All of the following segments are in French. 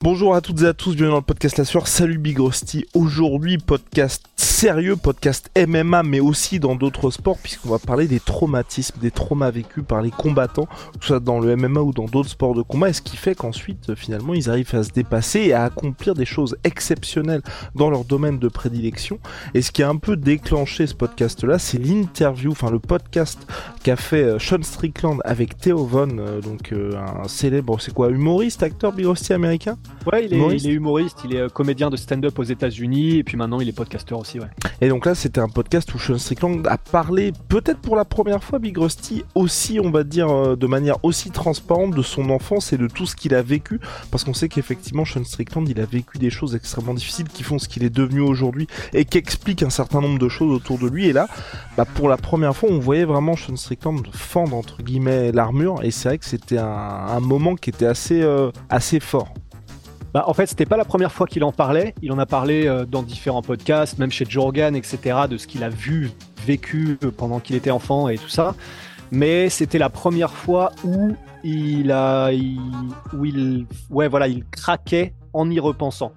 Bonjour à toutes et à tous, bienvenue dans le podcast La Soir. Salut Big Rusty. Aujourd'hui, podcast sérieux, podcast MMA, mais aussi dans d'autres sports, puisqu'on va parler des traumatismes, des traumas vécus par les combattants, que ce soit dans le MMA ou dans d'autres sports de combat, et ce qui fait qu'ensuite, finalement, ils arrivent à se dépasser et à accomplir des choses exceptionnelles dans leur domaine de prédilection. Et ce qui a un peu déclenché ce podcast-là, c'est l'interview, enfin le podcast qu'a fait euh, Sean Strickland avec Theo Von, euh, donc euh, un célèbre, c'est quoi, humoriste, acteur Big Rusty américain? Ouais, il est humoriste, il est, humoriste, il est comédien de stand-up aux États-Unis, et puis maintenant il est podcasteur aussi, ouais. Et donc là, c'était un podcast où Sean Strickland a parlé, peut-être pour la première fois, Big Rusty, aussi, on va dire, euh, de manière aussi transparente de son enfance et de tout ce qu'il a vécu, parce qu'on sait qu'effectivement, Sean Strickland, il a vécu des choses extrêmement difficiles qui font ce qu'il est devenu aujourd'hui et qui expliquent un certain nombre de choses autour de lui. Et là, bah, pour la première fois, on voyait vraiment Sean Strickland fendre entre guillemets l'armure, et c'est vrai que c'était un, moment qui était assez, euh, assez fort. Bah, en fait, c'était pas la première fois qu'il en parlait. Il en a parlé euh, dans différents podcasts, même chez Jorgan, etc., de ce qu'il a vu, vécu euh, pendant qu'il était enfant et tout ça. Mais c'était la première fois où il a, où il, ouais, voilà, il craquait en y repensant.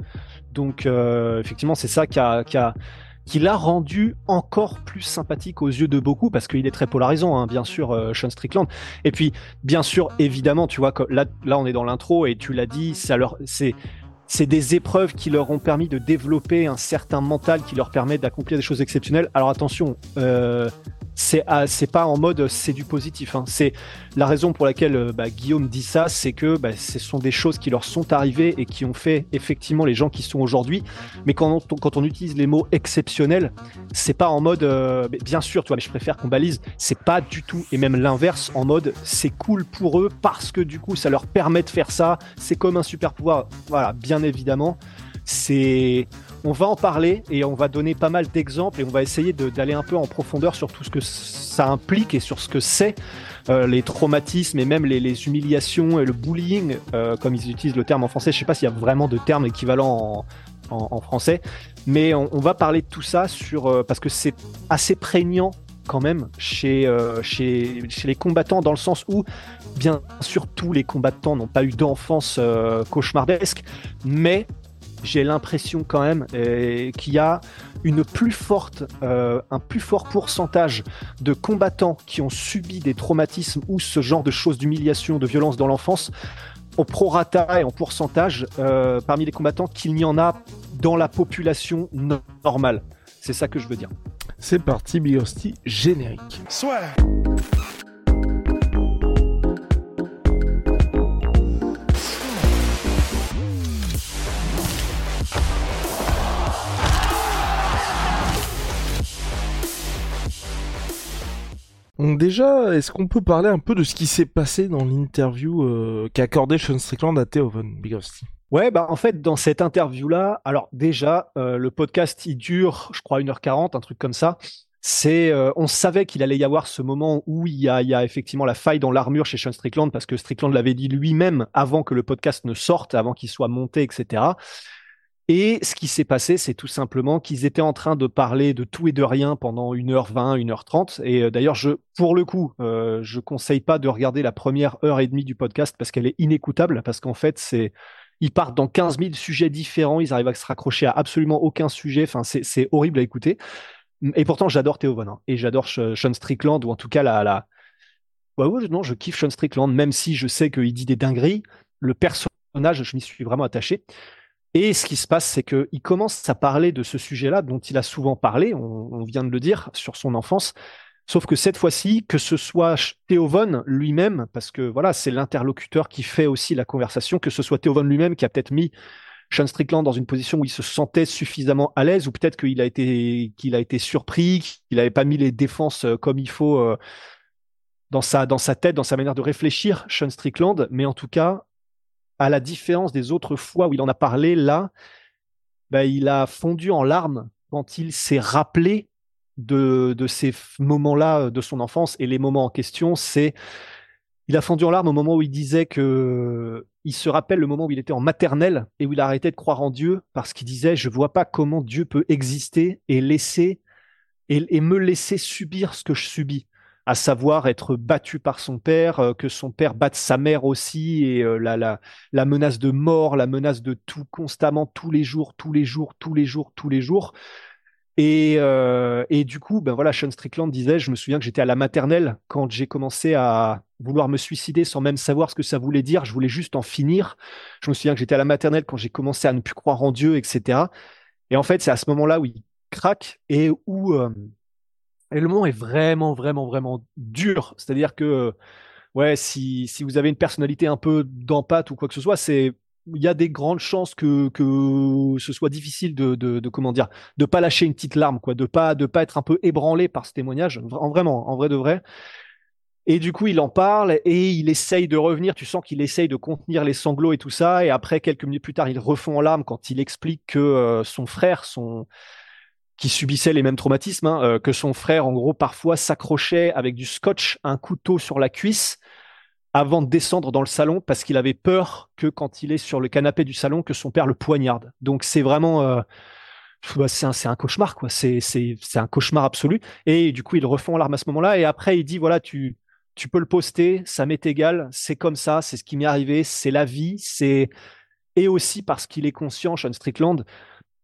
Donc, euh, effectivement, c'est ça qui a, qui a, qui l'a rendu encore plus sympathique aux yeux de beaucoup parce qu'il est très polarisant, hein, bien sûr, euh, Sean Strickland. Et puis, bien sûr, évidemment, tu vois, là, là, on est dans l'intro et tu l'as dit, ça leur, c'est, c'est des épreuves qui leur ont permis de développer un certain mental qui leur permet d'accomplir des choses exceptionnelles. Alors attention, euh, c'est ah, c'est pas en mode c'est du positif. Hein. C'est la raison pour laquelle euh, bah, Guillaume dit ça, c'est que bah, ce sont des choses qui leur sont arrivées et qui ont fait effectivement les gens qui sont aujourd'hui. Mais quand on, utilise les mots exceptionnels, c'est pas en mode euh, bien sûr, tu vois, mais je préfère qu'on balise. C'est pas du tout et même l'inverse en mode c'est cool pour eux parce que du coup ça leur permet de faire ça. C'est comme un super pouvoir. Voilà, bien évidemment. C'est on va en parler et on va donner pas mal d'exemples et on va essayer d'aller un peu en profondeur sur tout ce que ça implique et sur ce que c'est euh, les traumatismes et même les, humiliations et le bullying, euh, comme ils utilisent le terme en français. Je sais pas s'il y a vraiment de termes équivalents en, français, mais on, va parler de tout ça sur euh, parce que c'est assez prégnant quand même chez, chez, chez les combattants dans le sens où bien sûr tous les combattants n'ont pas eu d'enfance cauchemardesque, mais j'ai l'impression quand même euh, qu'il y a une plus forte, euh, un plus fort pourcentage de combattants qui ont subi des traumatismes ou ce genre de choses d'humiliation, de violence dans l'enfance, au prorata et en pourcentage euh, parmi les combattants qu'il n'y en a dans la population normale. C'est ça que je veux dire. C'est parti, Biosti, générique. Soit. Déjà, est-ce qu'on peut parler un peu de ce qui s'est passé dans l'interview euh, qu'a accordé Sean Strickland à Theo Von Big Ouais, bah en fait, dans cette interview-là, alors déjà, euh, le podcast, il dure, je crois, 1h40, un truc comme ça. C'est, euh, on savait qu'il allait y avoir ce moment où il y a effectivement la faille dans l'armure chez Sean Strickland, parce que Strickland l'avait dit lui-même avant que le podcast ne sorte, avant qu'il soit monté, etc. Et ce qui s'est passé, c'est tout simplement qu'ils étaient en train de parler de tout et de rien pendant 1h20, 1h30. Et euh, d'ailleurs, je, pour le coup, euh, je conseille pas de regarder la première heure et demie du podcast parce qu'elle est inécoutable, parce qu'en fait, c'est, ils partent dans 15 000 sujets différents, ils arrivent à se raccrocher à absolument aucun sujet. Enfin, c'est horrible à écouter. Et pourtant, j'adore Théo Von, et j'adore Sean Strickland, ou en tout cas la, la... Non, je kiffe Sean Strickland, même si je sais qu'il dit des dingueries. Le personnage, je m'y suis vraiment attaché. Et ce qui se passe, c'est qu'il commence à parler de ce sujet-là dont il a souvent parlé, on, vient de le dire, sur son enfance. Sauf que cette fois-ci, que ce soit Theo Von lui-même, parce que voilà, c'est l'interlocuteur qui fait aussi la conversation, que ce soit Theo Von lui-même qui a peut-être mis Sean Strickland dans une position où il se sentait suffisamment à l'aise, ou peut-être qu'il a été qu'il a été surpris, qu'il n'avait pas mis les défenses euh, comme il faut euh, dans sa, dans sa tête, dans sa manière de réfléchir, Sean Strickland, mais en tout cas, à la différence des autres fois où il en a parlé, là, bah, il a fondu en larmes quand il s'est rappelé de, ces moments-là de son enfance. Et les moments en question, c'est. Il a fondu en larmes au moment où il disait que. Il se rappelle le moment où il était en maternelle et où il a arrêté de croire en Dieu parce qu'il disait Je vois pas comment Dieu peut exister et laisser. et me laisser subir ce que je subis à savoir être battu par son père, euh, que son père batte sa mère aussi, et euh, la, la, la, menace de mort, la menace de tout constamment, tous les jours, tous les jours, tous les jours, tous les jours. Et, euh, et du coup, ben voilà, Sean Strickland disait, je me souviens que j'étais à la maternelle quand j'ai commencé à vouloir me suicider sans même savoir ce que ça voulait dire. Je voulais juste en finir. Je me souviens que j'étais à la maternelle quand j'ai commencé à ne plus croire en Dieu, etc. Et en fait, c'est à ce moment-là où il craque et où et le moment est vraiment, vraiment, vraiment dur. C'est-à-dire que, ouais, si, si vous avez une personnalité un peu d'empathe ou quoi que ce soit, c'est il y a des grandes chances que, que ce soit difficile de, de, de, comment dire de pas lâcher une petite larme quoi. De pas de pas être un peu ébranlé par ce témoignage. En vraiment en vrai de vrai. Et du coup il en parle et il essaye de revenir. Tu sens qu'il essaye de contenir les sanglots et tout ça. Et après quelques minutes plus tard il refond en larmes quand il explique que euh, son frère son qui subissait les mêmes traumatismes, hein, euh, que son frère, en gros, parfois s'accrochait avec du scotch un couteau sur la cuisse avant de descendre dans le salon parce qu'il avait peur que quand il est sur le canapé du salon, que son père le poignarde. Donc c'est vraiment... Euh, bah, c'est un, cauchemar, quoi. C'est un cauchemar absolu. Et du coup, il refond l'arme à ce moment-là. Et après, il dit, voilà, tu, tu peux le poster, ça m'est égal, c'est comme ça, c'est ce qui m'est arrivé, c'est la vie, c'est... Et aussi parce qu'il est conscient, Sean Strickland,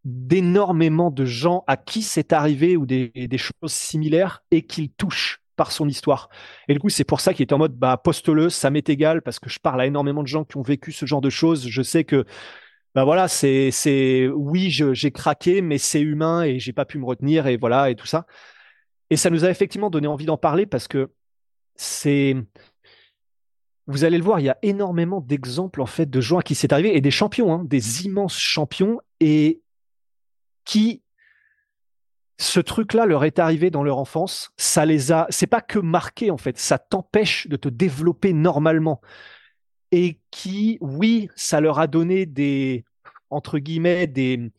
d'énormément de gens à qui c'est arrivé ou des, choses similaires et qu'il touche par son histoire. Et du coup, c'est pour ça qu'il est en mode bah poste-le, ça m'est égal parce que je parle à énormément de gens qui ont vécu ce genre de choses. Je sais que bah voilà, c'est c'est oui, j'ai craqué, mais c'est humain et j'ai pas pu me retenir et voilà et tout ça. Et ça nous a effectivement donné envie d'en parler parce que c'est vous allez le voir, il y a énormément d'exemples en fait de gens à qui c'est arrivé et des champions, hein, des immenses champions et qui ce truc-là leur est arrivé dans leur enfance, ça les a, c'est pas que marqué en fait, ça t'empêche de te développer normalement. Et qui, oui, ça leur a donné des, entre guillemets, des,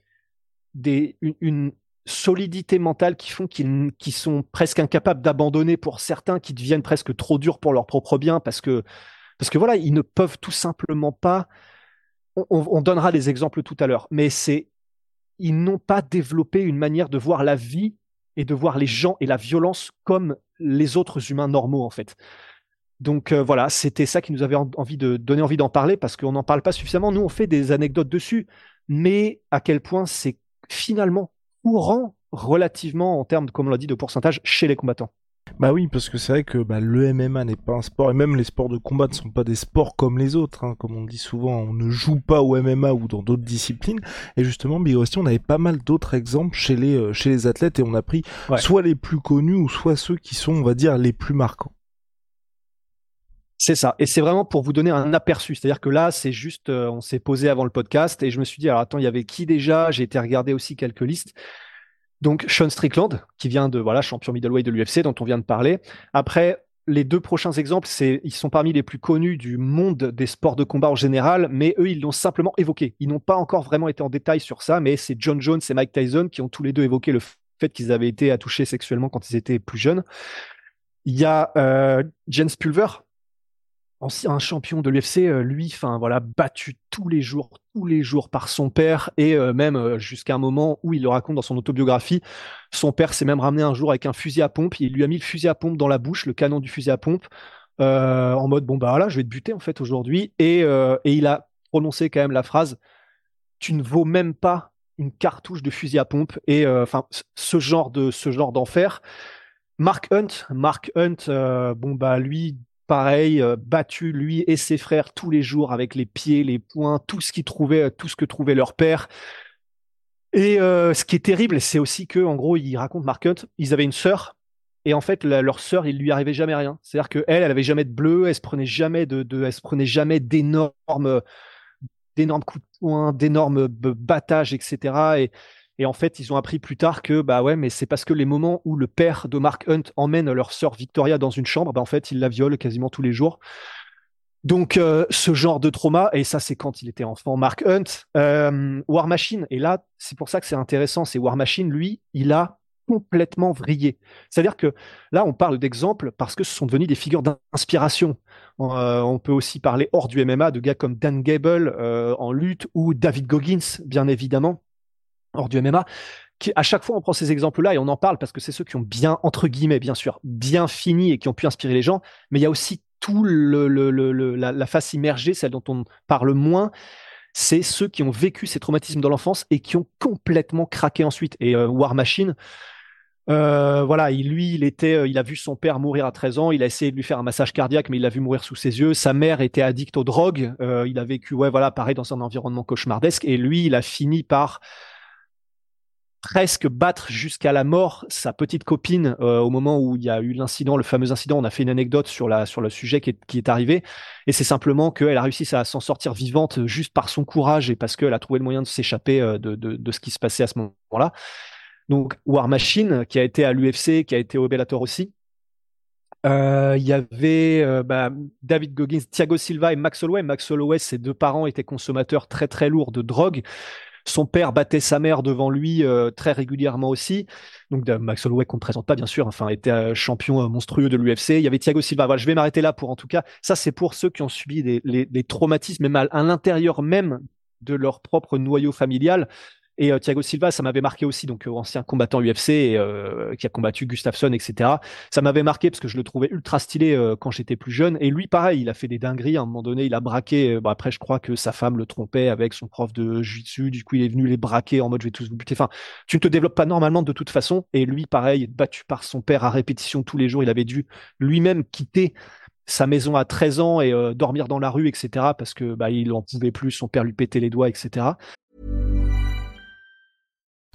des, une, solidité mentale qui font qu'ils qui sont presque incapables d'abandonner pour certains, qui deviennent presque trop durs pour leur propre bien parce que, parce que voilà, ils ne peuvent tout simplement pas. On donnera des exemples tout à l'heure, mais c'est ils n'ont pas développé une manière de voir la vie et de voir les gens et la violence comme les autres humains normaux en fait. Donc euh, voilà, c'était ça qui nous avait envie de donner envie d'en parler parce qu'on n'en parle pas suffisamment. Nous, on fait des anecdotes dessus, mais à quel point c'est finalement courant relativement en termes, comme on l'a dit, de pourcentage chez les combattants. Bah oui, parce que c'est vrai que bah, le MMA n'est pas un sport, et même les sports de combat ne sont pas des sports comme les autres. Hein. Comme on dit souvent, on ne joue pas au MMA ou dans d'autres disciplines. Et justement, Big on avait pas mal d'autres exemples chez les, euh, chez les athlètes, et on a pris soit les plus connus, ou soit ceux qui sont, on va dire, les plus marquants. C'est ça. Et c'est vraiment pour vous donner un aperçu. C'est-à-dire que là, c'est juste, euh, on s'est posé avant le podcast, et je me suis dit, alors attends, il y avait qui déjà? J'ai été regarder aussi quelques listes. Donc Sean Strickland, qui vient de voilà champion middleweight de l'UFC dont on vient de parler. Après, les deux prochains exemples, c'est ils sont parmi les plus connus du monde des sports de combat en général, mais eux ils l'ont simplement évoqué. Ils n'ont pas encore vraiment été en détail sur ça, mais c'est John Jones et Mike Tyson qui ont tous les deux évoqué le fait qu'ils avaient été attouchés sexuellement quand ils étaient plus jeunes. Il y a euh, Jens Pulver, ancien champion de l'UFC, euh, lui, enfin voilà, battu tous les jours, tous les jours par son père et euh, même euh, jusqu'à un moment où il le raconte dans son autobiographie, son père s'est même ramené un jour avec un fusil à pompe, il lui a mis le fusil à pompe dans la bouche, le canon du fusil à pompe, en mode bon bah voilà, je vais te buter en fait aujourd'hui et, et il a prononcé quand même la phrase tu ne vaux même pas une cartouche de fusil à pompe et enfin ce genre de ce genre d'enfer. Mark Hunt, Mark Hunt, bon bah lui pareil, euh, battu lui et ses frères tous les jours avec les pieds, les poings, tout ce qu'ils trouvaient, tout ce que trouvait leur père. Et euh, ce qui est terrible, c'est aussi que, en gros, il raconte Hunt, ils avaient une sœur, et en fait, leur sœur, il lui arrivait jamais rien. C'est-à-dire que elle, elle avait jamais de bleu, elle se prenait jamais de elle se prenait jamais d'énormes, d'énormes coups de poing, d'énormes battages, etc. Et, Et en fait, ils ont appris plus tard que bah ouais, mais c'est parce que les moments où le père de Mark Hunt emmène leur sœur Victoria dans une chambre, bah en fait, il la viole quasiment tous les jours. Donc euh, ce genre de trauma, et ça c'est quand il était enfant, Mark Hunt, euh, War Machine, et là c'est pour ça que c'est intéressant, c'est War Machine, lui, il a complètement vrillé. C'est-à-dire que là on parle d'exemples parce que ce sont devenus des figures d'inspiration. Euh, on peut aussi parler hors du MMA de gars comme Dan Gable en lutte ou David Goggins, bien évidemment, hors du MMA. Qui, à chaque fois, on prend ces exemples-là et on en parle parce que c'est ceux qui ont bien, entre guillemets, bien sûr, bien fini et qui ont pu inspirer les gens. Mais il y a aussi tout le, la, face immergée, celle dont on parle moins, c'est ceux qui ont vécu ces traumatismes dans l'enfance et qui ont complètement craqué ensuite. Et euh, War Machine, euh, voilà, il, lui, il était, euh, il a vu son père mourir à 13 ans. Il a essayé de lui faire un massage cardiaque, mais il l'a vu mourir sous ses yeux. Sa mère était addict aux drogues. il a vécu, ouais, voilà, pareil dans un environnement cauchemardesque. Et lui, il a fini par presque battre jusqu'à la mort sa petite copine euh, au moment où il y a eu l'incident, le fameux incident. On a fait une anecdote sur, la, sur le sujet qui est, qui est arrivé. Et c'est simplement qu'elle a réussi à s'en sortir vivante juste par son courage et parce qu'elle a trouvé le moyen de s'échapper euh, de, de, ce qui se passait à ce moment-là. Donc War Machine, qui a été à l'UFC, qui a été au Bellator aussi. Euh, il y avait bah, David Goggins, Thiago Silva et Max Holloway. Max Holloway, ses deux parents étaient consommateurs très très lourds de drogue. Son père battait sa mère devant lui euh, très régulièrement aussi. Donc Max Holloway qu'on ne présente pas bien sûr, enfin était euh, champion euh, monstrueux de l'UFC. Il y avait Thiago Silva. Je vais m'arrêter là pour en tout cas. Ça c'est pour ceux qui ont subi des, les, traumatismes, même à l'intérieur même de leur propre noyau familial. Et euh, Thiago Silva, ça m'avait marqué aussi, donc euh, ancien combattant UFC euh, qui a combattu Gustafsson, etc. Ça m'avait marqué parce que je le trouvais ultra stylé quand j'étais plus jeune. Et lui, pareil, il a fait des dingueries. À un moment donné, il a braqué. Bon, après, je crois que sa femme le trompait avec son prof de jiu-jitsu. Du coup, il est venu les braquer en mode je vais tous vous buter. Enfin, tu ne te développes pas normalement de toute façon. Et lui, pareil, battu par son père à répétition tous les jours, il avait dû lui-même quitter sa maison à 13 ans et dormir dans la rue, etc. Parce que bah, il en pouvait plus, son père lui pétait les doigts, etc.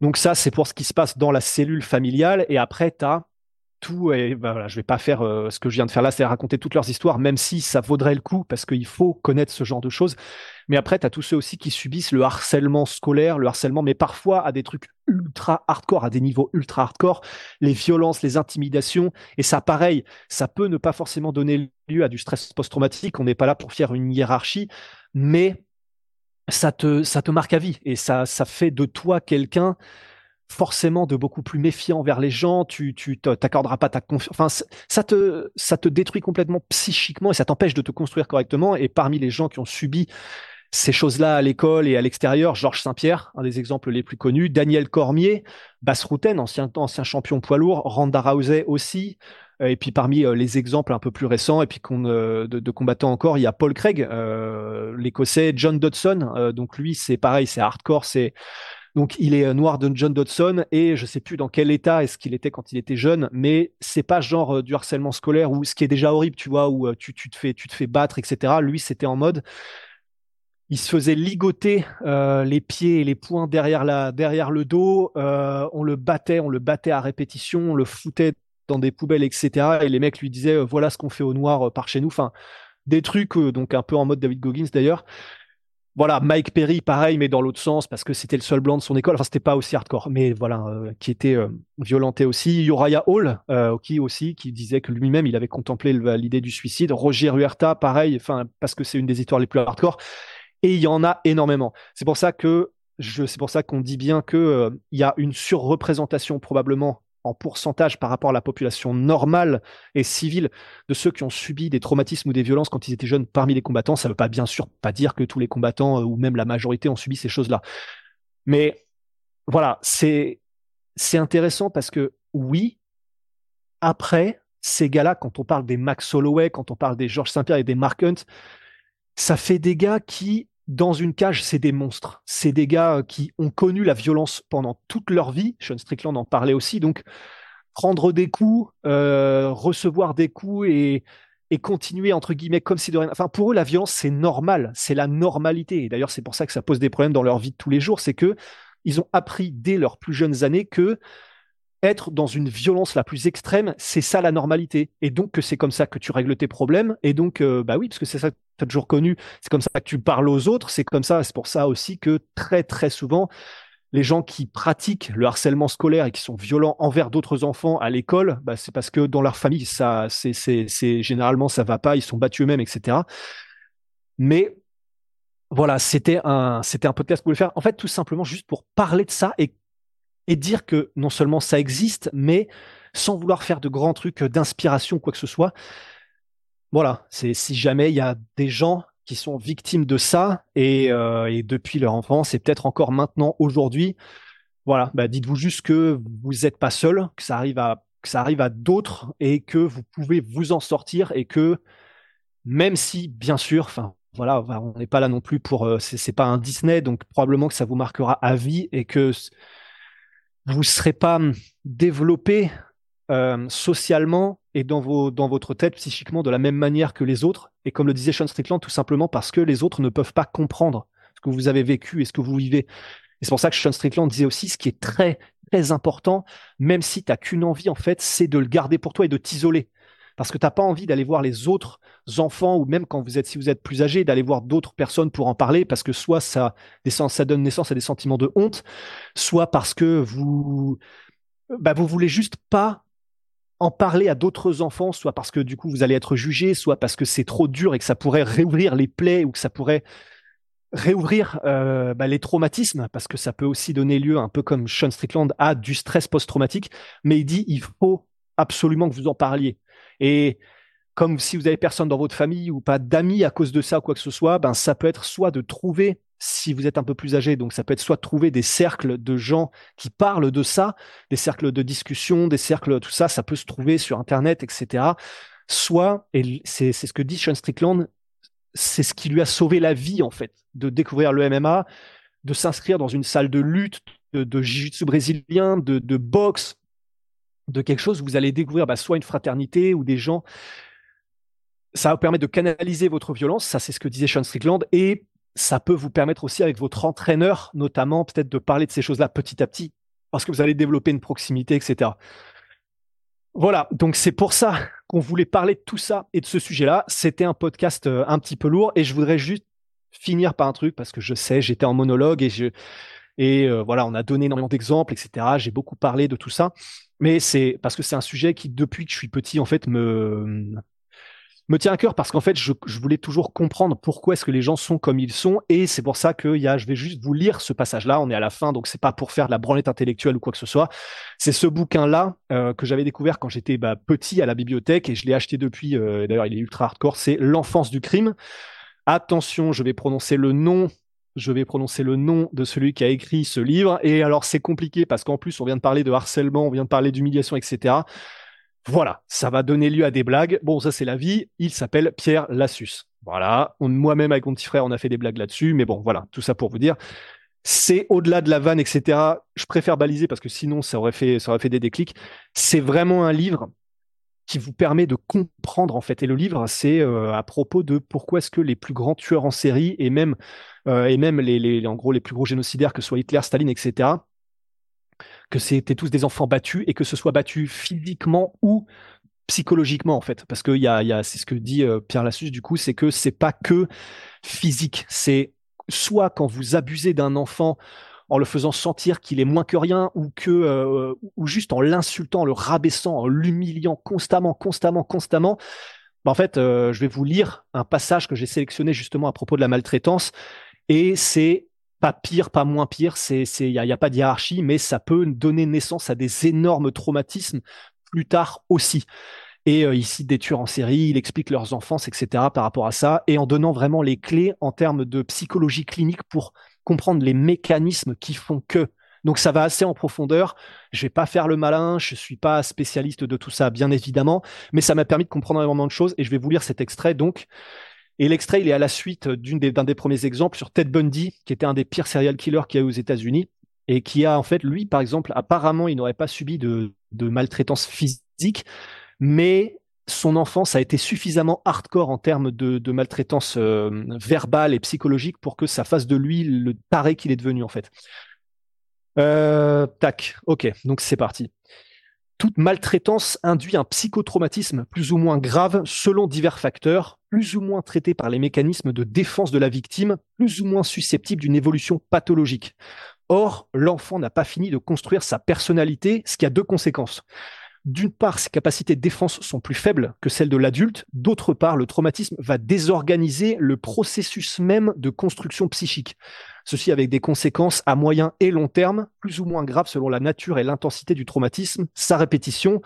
Donc ça, c'est pour ce qui se passe dans la cellule familiale. Et après, tu as tout. Et ben voilà, je vais pas faire euh, ce que je viens de faire là, c'est raconter toutes leurs histoires, même si ça vaudrait le coup, parce qu'il faut connaître ce genre de choses. Mais après, tu as tous ceux aussi qui subissent le harcèlement scolaire, le harcèlement, mais parfois à des trucs ultra hardcore, à des niveaux ultra hardcore, les violences, les intimidations. Et ça, pareil, ça peut ne pas forcément donner lieu à du stress post-traumatique. On n'est pas là pour faire une hiérarchie, mais ça te, ça te marque à vie et ça, ça fait de toi quelqu'un forcément de beaucoup plus méfiant vers les gens, tu tu t'accorderas pas ta confiance. Enfin, ça te ça te détruit complètement psychiquement et ça t'empêche de te construire correctement. Et parmi les gens qui ont subi ces choses-là à l'école et à l'extérieur, Georges Saint-Pierre, un des exemples les plus connus, Daniel Cormier, Bass Routen, ancien ancien champion poids lourd, Randa Rousey aussi, et puis parmi euh, les exemples un peu plus récents et puis euh, de, combattants encore, il y a Paul Craig, l'Écossais, John Dodson. donc lui, c'est pareil, c'est hardcore, donc il est noir de John Dodson et je sais plus dans quel état est-ce qu'il était quand il était jeune, mais c'est pas genre du harcèlement scolaire ou ce qui est déjà horrible, tu vois, où tu, te fais battre, etc. Lui, c'était en mode il se faisait ligoter les pieds et les poings derrière le dos. on le battait, on le battait à répétition, on le foutait dans des poubelles, etc. Et les mecs lui disaient, euh, voilà ce qu'on fait au noir euh, par chez nous. Enfin, des trucs, euh, donc un peu en mode David Goggins d'ailleurs. Voilà, Mike Perry, pareil, mais dans l'autre sens, parce que c'était le seul blanc de son école. Enfin, c'était pas aussi hardcore, mais voilà, qui était violenté aussi. Uriah Hall, qui aussi, qui disait que lui-même, il avait contemplé l'idée du suicide. Roger Huerta, pareil, enfin, parce que c'est une des histoires les plus hardcore. Et il y en a énormément. C'est pour ça que je, c'est pour ça qu'on dit bien que il y a une surreprésentation probablement en pourcentage par rapport à la population normale et civile de ceux qui ont subi des traumatismes ou des violences quand ils étaient jeunes parmi les combattants. Ça ne veut pas bien sûr pas dire que tous les combattants euh, ou même la majorité ont subi ces choses-là. Mais voilà, c'est c'est intéressant parce que oui, après ces gars-là, quand on parle des Max Holloway, quand on parle des George Saint-Pierre et des Mark Hunt, ça fait des gars qui dans une cage, c'est des monstres. C'est des gars qui ont connu la violence pendant toute leur vie. Sean Strickland en parlait aussi. Donc, prendre des coups, euh, recevoir des coups et, et continuer, entre guillemets, comme si de rien. Enfin, pour eux, la violence, c'est normal. C'est la normalité. Et d'ailleurs, c'est pour ça que ça pose des problèmes dans leur vie de tous les jours. C'est que ils ont appris dès leurs plus jeunes années que être dans une violence la plus extrême, c'est ça la normalité. Et donc que c'est comme ça que tu règles tes problèmes. Et donc, euh, bah oui, parce que c'est ça que tu as toujours connu, c'est comme ça que tu parles aux autres, c'est comme ça, c'est pour ça aussi que très très souvent, les gens qui pratiquent le harcèlement scolaire et qui sont violents envers d'autres enfants à l'école, bah, c'est parce que dans leur famille, ça, c'est, c'est, généralement ça va pas, ils sont battus eux-mêmes, etc. Mais voilà, c'était un, c'était un podcast pour le faire. En fait, tout simplement juste pour parler de ça et et dire que non seulement ça existe, mais sans vouloir faire de grands trucs d'inspiration, quoi que ce soit. Voilà, c'est si jamais il y a des gens qui sont victimes de ça et, euh, depuis leur enfance et peut-être encore maintenant aujourd'hui, voilà, bah dites-vous juste que vous n'êtes pas seul, que ça arrive à que ça arrive à d'autres et que vous pouvez vous en sortir et que même si bien sûr, enfin voilà, on n'est pas là non plus pour euh, c'est pas un Disney donc probablement que ça vous marquera à vie et que vous ne serez pas hum, développé euh, socialement et dans, vos, dans votre tête psychiquement de la même manière que les autres. Et comme le disait Sean Strickland, tout simplement parce que les autres ne peuvent pas comprendre ce que vous avez vécu et ce que vous vivez. Et c'est pour ça que Sean Strickland disait aussi ce qui est très, très important, même si tu n'as qu'une envie, en fait, c'est de le garder pour toi et de t'isoler parce que tu n'as pas envie d'aller voir les autres enfants ou même quand vous êtes, si vous êtes plus âgé, d'aller voir d'autres personnes pour en parler parce que soit ça, ça donne naissance à des sentiments de honte, soit parce que vous, bah, vous voulez juste pas en parler à d'autres enfants, soit parce que du coup vous allez être jugé, soit parce que c'est trop dur et que ça pourrait réouvrir les plaies ou que ça pourrait réouvrir euh, bah, les traumatismes, parce que ça peut aussi donner lieu, un peu comme Sean Strickland, à du stress post-traumatique. Mais il dit il faut absolument que vous en parliez. Et comme si vous avez personne dans votre famille ou pas d'amis à cause de ça ou quoi que ce soit, ben ça peut être soit de trouver si vous êtes un peu plus âgé, donc ça peut être soit de trouver des cercles de gens qui parlent de ça, des cercles de discussion, des cercles, tout ça, ça peut se trouver sur Internet, etc. Soit, et c'est ce que dit Sean Strickland, c'est ce qui lui a sauvé la vie, en fait, de découvrir le MMA, de s'inscrire dans une salle de lutte, de, jiu-jitsu brésilien, de boxe, de quelque chose, vous allez découvrir bah, soit une fraternité ou des gens. Ça vous permettre de canaliser votre violence, ça c'est ce que disait Sean Strickland, et ça peut vous permettre aussi avec votre entraîneur, notamment peut-être de parler de ces choses-là petit à petit, parce que vous allez développer une proximité, etc. Voilà, donc c'est pour ça qu'on voulait parler de tout ça et de ce sujet-là. C'était un podcast euh, un petit peu lourd, et je voudrais juste finir par un truc, parce que je sais, j'étais en monologue et je... Et euh, voilà, on a donné énormément d'exemples, etc. J'ai beaucoup parlé de tout ça. Mais c'est parce que c'est un sujet qui, depuis que je suis petit, en fait, me, me tient à cœur parce qu'en fait, je, voulais toujours comprendre pourquoi est-ce que les gens sont comme ils sont. Et c'est pour ça que y a, je vais juste vous lire ce passage-là. On est à la fin, donc c'est pas pour faire de la branlette intellectuelle ou quoi que ce soit. C'est ce bouquin-là euh, que j'avais découvert quand j'étais bah, petit à la bibliothèque et je l'ai acheté depuis. Euh, D'ailleurs, il est ultra hardcore. C'est L'enfance du crime. Attention, je vais prononcer le nom je vais prononcer le nom de celui qui a écrit ce livre. Et alors, c'est compliqué parce qu'en plus, on vient de parler de harcèlement, on vient de parler d'humiliation, etc. Voilà, ça va donner lieu à des blagues. Bon, ça, c'est la vie. Il s'appelle Pierre Lassus. Voilà, moi-même avec mon petit frère, on a fait des blagues là-dessus. Mais bon, voilà, tout ça pour vous dire. C'est au-delà de la vanne, etc. Je préfère baliser parce que sinon, ça aurait fait, ça aurait fait des déclics. C'est vraiment un livre qui vous permet de comprendre en fait. Et le livre, c'est euh, à propos de pourquoi est-ce que les plus grands tueurs en série et même euh, et même les, en gros les plus gros génocidaires, que ce soit Hitler, Staline, etc., que c'était tous des enfants battus et que ce soit battus physiquement ou psychologiquement en fait parce que y y a c'est ce que dit euh, Pierre Lassus du coup c'est que c'est pas que physique c'est soit quand vous abusez d'un enfant en le faisant sentir qu'il est moins que rien ou que euh, ou juste en l'insultant, le rabaissant, en l'humiliant constamment, constamment, constamment. Bah, en fait, je vais vous lire un passage que j'ai sélectionné justement à propos de la maltraitance et c'est pas pire, pas moins pire, c'est, il n'y a, pas de hiérarchie, mais ça peut donner naissance à des énormes traumatismes plus tard aussi. Et euh, ici, des tueurs en série, il explique leurs enfances, etc. par rapport à ça, et en donnant vraiment les clés en termes de psychologie clinique pour comprendre les mécanismes qui font que. Donc ça va assez en profondeur. Je vais pas faire le malin, je suis pas spécialiste de tout ça, bien évidemment, mais ça m'a permis de comprendre énormément de choses. Et je vais vous lire cet extrait. Donc, Et l'extrait, il est à la suite d'un des, premiers exemples sur Ted Bundy, qui était un des pires serial killers qu'il y a eu aux États-Unis, et qui a en fait, lui, par exemple, apparemment, il n'aurait pas subi de, maltraitance physique, mais son enfance a été suffisamment hardcore en termes de, maltraitance euh, verbale et psychologique pour que ça fasse de lui le taré qu'il est devenu en fait. Euh, tac, ok, donc c'est parti. Toute maltraitance induit un psychotraumatisme plus ou moins grave selon divers facteurs, plus ou moins traité par les mécanismes de défense de la victime, plus ou moins susceptible d'une évolution pathologique. Or, l'enfant n'a pas fini de construire sa personnalité, ce qui a deux conséquences. D'une part, ses capacités de défense sont plus faibles que celles de l'adulte. D'autre part, le traumatisme va désorganiser le processus même de construction psychique. Ceci avec des conséquences à moyen et long terme, plus ou moins graves selon la nature et l'intensité du traumatisme, sa répétition,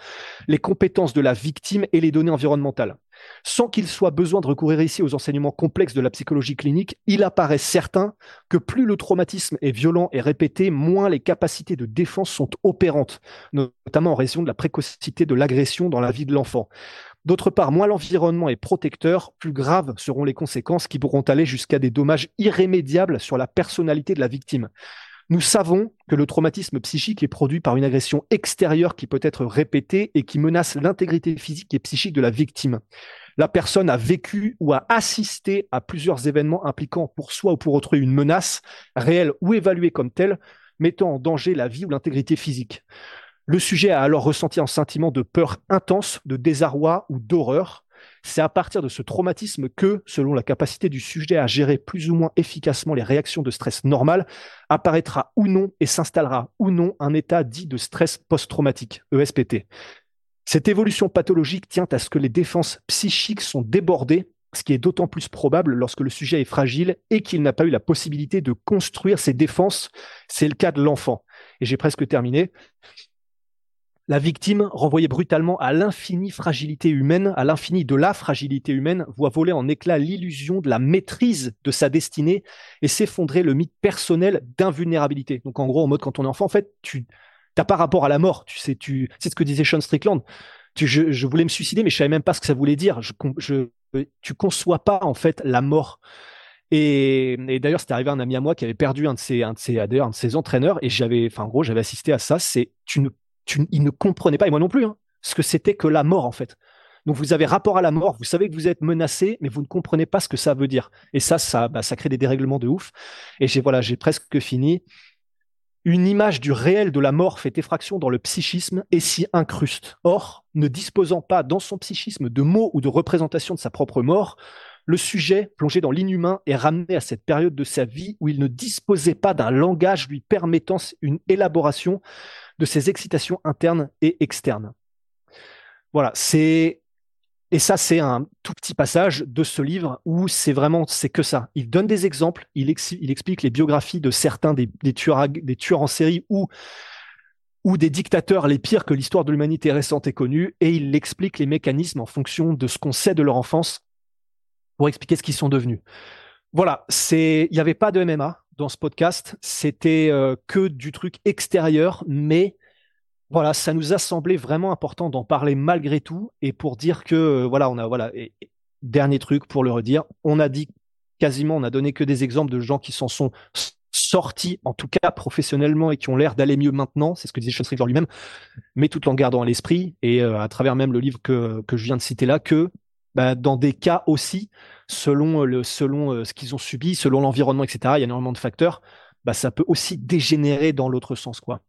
les compétences de la victime et les données environnementales. Sans qu'il soit besoin de recourir ici aux enseignements complexes de la psychologie clinique, il apparaît certain que plus le traumatisme est violent et répété, moins les capacités de défense sont opérantes, notamment en raison de la précocité de l'agression dans la vie de l'enfant. D'autre part, moins l'environnement est protecteur, plus graves seront les conséquences qui pourront aller jusqu'à des dommages irrémédiables sur la personnalité de la victime. Nous savons que le traumatisme psychique est produit par une agression extérieure qui peut être répétée et qui menace l'intégrité physique et psychique de la victime. La personne a vécu ou a assisté à plusieurs événements impliquant pour soi ou pour autrui une menace, réelle ou évaluée comme telle, mettant en danger la vie ou l'intégrité physique. Le sujet a alors ressenti un sentiment de peur intense, de désarroi ou d'horreur. C'est à partir de ce traumatisme que, selon la capacité du sujet à gérer plus ou moins efficacement les réactions de stress normales, apparaîtra ou non et s'installera ou non un état dit de stress post-traumatique, ESPT. Cette évolution pathologique tient à ce que les défenses psychiques sont débordées, ce qui est d'autant plus probable lorsque le sujet est fragile et qu'il n'a pas eu la possibilité de construire ses défenses. C'est le cas de l'enfant. Et j'ai presque terminé. La victime, renvoyée brutalement à l'infinie fragilité humaine, à l'infini de la fragilité humaine, voit voler en éclats l'illusion de la maîtrise de sa destinée et s'effondrer le mythe personnel d'invulnérabilité. Donc en gros, en mode quand on est enfant, en fait, tu n'as pas rapport à la mort. Tu sais, tu, c'est ce que disait Sean Strickland. je, voulais me suicider, mais je savais même pas ce que ça voulait dire. Je, je, tu conçois pas en fait la mort. Et, d'ailleurs, c'était arrivé à un ami à moi qui avait perdu un de ses, un de ses, un de ses entraîneurs, et j'avais, enfin, en gros, j'avais assisté à ça. C'est, tu ne il ne comprenait pas, et moi non plus, hein, ce que c'était que la mort en fait. Donc vous avez rapport à la mort, vous savez que vous êtes menacé, mais vous ne comprenez pas ce que ça veut dire. Et ça, ça, bah, ça crée des dérèglements de ouf. Et j'ai voilà, j'ai presque fini. Une image du réel de la mort fait effraction dans le psychisme et s'y incruste. Or, ne disposant pas dans son psychisme de mots ou de représentations de sa propre mort, le sujet, plongé dans l'inhumain, est ramené à cette période de sa vie où il ne disposait pas d'un langage lui permettant une élaboration de ses excitations internes et externes. Voilà, c'est et ça c'est un tout petit passage de ce livre où c'est vraiment c'est que ça. Il donne des exemples, il, explique les biographies de certains des, tueurs, des tueurs en série ou ou des dictateurs les pires que l'histoire de l'humanité récente ait connue, et il explique les mécanismes en fonction de ce qu'on sait de leur enfance pour expliquer ce qu'ils sont devenus. Voilà, c'est il n'y avait pas de MMA, dans ce podcast, c'était euh, que du truc extérieur, mais voilà, ça nous a semblé vraiment important d'en parler malgré tout et pour dire que euh, voilà, on a voilà, dernier truc pour le redire, on a dit quasiment, on a donné que des exemples de gens qui s'en sont sortis, en tout cas professionnellement, et qui ont l'air d'aller mieux maintenant. C'est ce que disait Sean Strickler lui-même, mais tout en gardant à l'esprit et euh, à travers même le livre que je viens de citer là, que bah, dans des cas aussi, selon, le, selon euh, ce qu'ils ont subi, selon l'environnement, etc., il y a énormément de facteurs, bah, ça peut aussi dégénérer dans l'autre sens. quoi.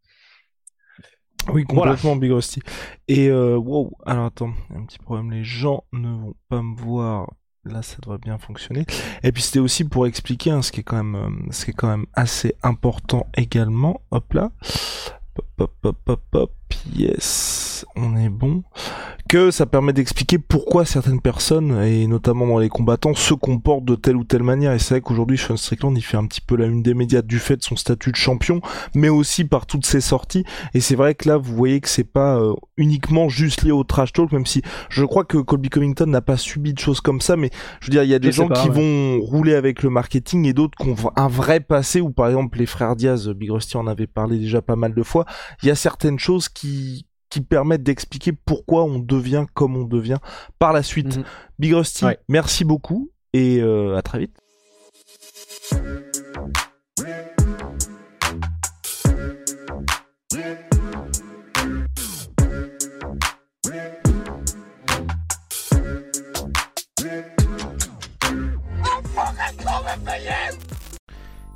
Oui, complètement Big Rusty. Et euh, wow, alors attends, un petit problème, les gens ne vont pas me voir. Là, ça devrait bien fonctionner. Et puis c'était aussi pour expliquer hein, ce qui est quand même, euh, ce qui est quand même assez important également. Hop là, pop, pop, pop, pop, pop. Yes, on est bon que ça permet d'expliquer pourquoi certaines personnes, et notamment dans les combattants, se comportent de telle ou telle manière. Et c'est vrai qu'aujourd'hui, Sean Strickland, il fait un petit peu la une des médias du fait de son statut de champion, mais aussi par toutes ses sorties. Et c'est vrai que là, vous voyez que c'est pas euh, uniquement juste lié au trash talk, même si je crois que Colby Covington n'a pas subi de choses comme ça, mais je veux dire, il y a des gens qui vont rouler avec le marketing et d'autres qui ont un vrai passé, ou par exemple les frères Diaz, Big Rusty en avait parlé déjà pas mal de fois. Il y a certaines choses qui qui permettent d'expliquer pourquoi on devient comme on devient par la suite. Mhm. Big Rusty, merci beaucoup. et à très vite.